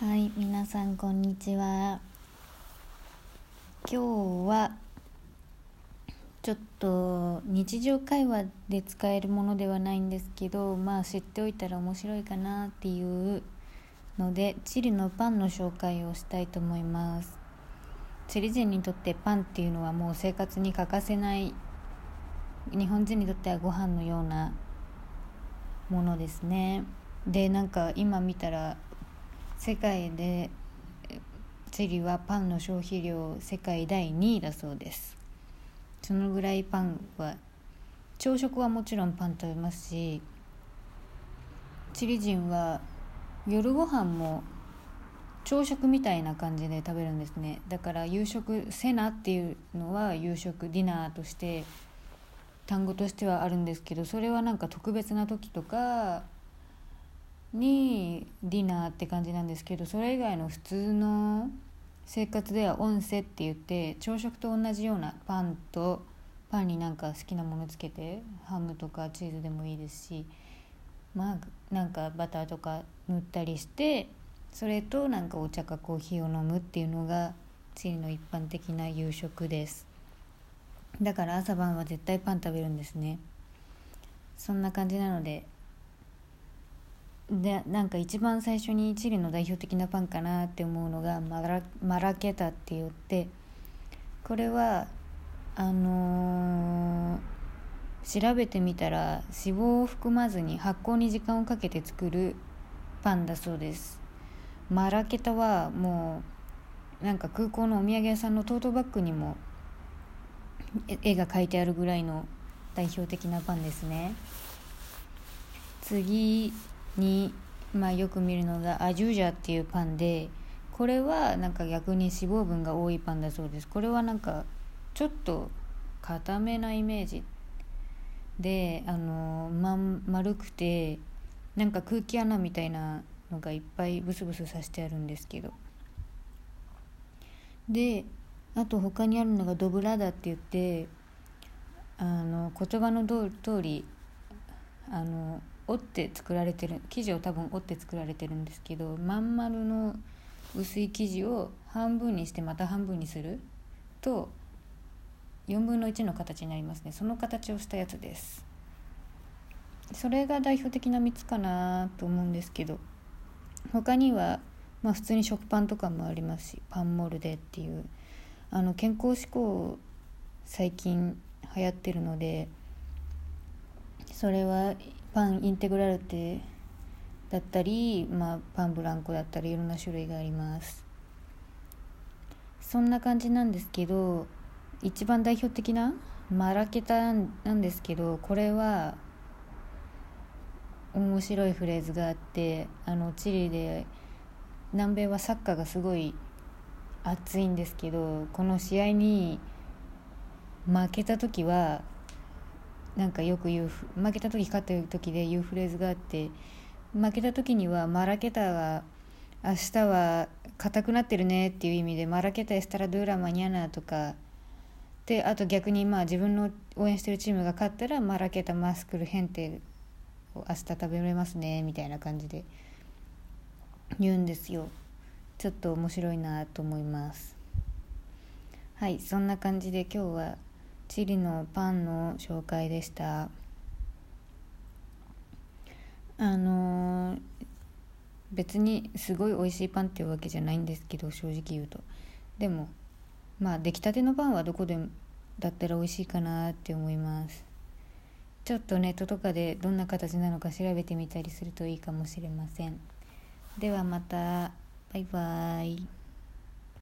はい、皆さんこんにちは。今日はちょっと日常会話で使えるものではないんですけど、まあ知っておいたら面白いかなっていうので、チリのパンの紹介をしたいと思います。チリ人にとってパンっていうのはもう生活に欠かせない日本人にとってはご飯のようなものですね。でなんか今見たら世界でチリはパンの消費量世界第2位だそうです。そのぐらいパンは朝食はもちろんパン食べますしチリ人は夜ご飯も朝食みたいな感じで食べるんですね。だから夕食セナっていうのは夕食ディナーとして単語としてはあるんですけどそれはなんか特別な時とかにディナーって感じなんですけどそれ以外の普通の生活ではオンセって言って朝食と同じようなパンとパンになんか好きなものつけてハムとかチーズでもいいですしまあなんかバターとか塗ったりしてそれとなんかお茶かコーヒーを飲むっていうのがチリの一般的な夕食です。だから朝晩は絶対パン食べるんですね。そんな感じなのででなんか一番最初にチリの代表的なパンかなって思うのがマラマラケタって言ってこれはあのー、調べてみたら脂肪を含まずに発酵に時間をかけて作るパンだそうです。マラケタはもうなんか空港のお土産屋さんのトートバッグにも絵が描いてあるぐらいの代表的なパンですね。次に、まあ、よく見るのがアジュージャっていうパンでこれはなんか逆に脂肪分が多いパンだそうです。これはなんかちょっと固めなイメージ。であの、ま、丸くてなんか空気穴みたいなのがいっぱいブスブスさしてあるんですけど。であと他にあるのがドブラダって言ってあの言葉の通りあの折って作られてる生地を多分折って作られてるんですけどまん丸の薄い生地を半分にしてまた半分にすると4分の1の形になりますね。その形をしたやつです。それが代表的な3つかなと思うんですけど他にはまあ普通に食パンとかもありますしパンモルデっていうあの健康志向最近流行ってるのでそれはパンインテグラルテだったり、まあ、パンブランコだったりいろんな種類があります。そんな感じなんですけど一番代表的なマラケタなんですけどこれは面白いフレーズがあってあのチリで南米はサッカーがすごい熱いんですけどこの試合に負けた時はなんかよく言う負けた時勝った時で言うフレーズがあって負けた時にはマラケタが明日は硬くなってるねっていう意味でマラケタエスタラドゥーラマニャナとか。であと逆にまあ自分の応援してるチームが勝ったらマラケタマスクルヘンテを明日食べれますねみたいな感じで言うんですよ。ちょっと面白いなと思います。はいそんな感じで今日はチリのパンの紹介でした。あのー、別にすごい美味しいパンっていうわけじゃないんですけど正直言うと。でもまあ出来たてのパンはどこでだったら美味しいかなって思います。ちょっとネットとかでどんな形なのか調べてみたりするといいかもしれません。ではまた。バイバーイ。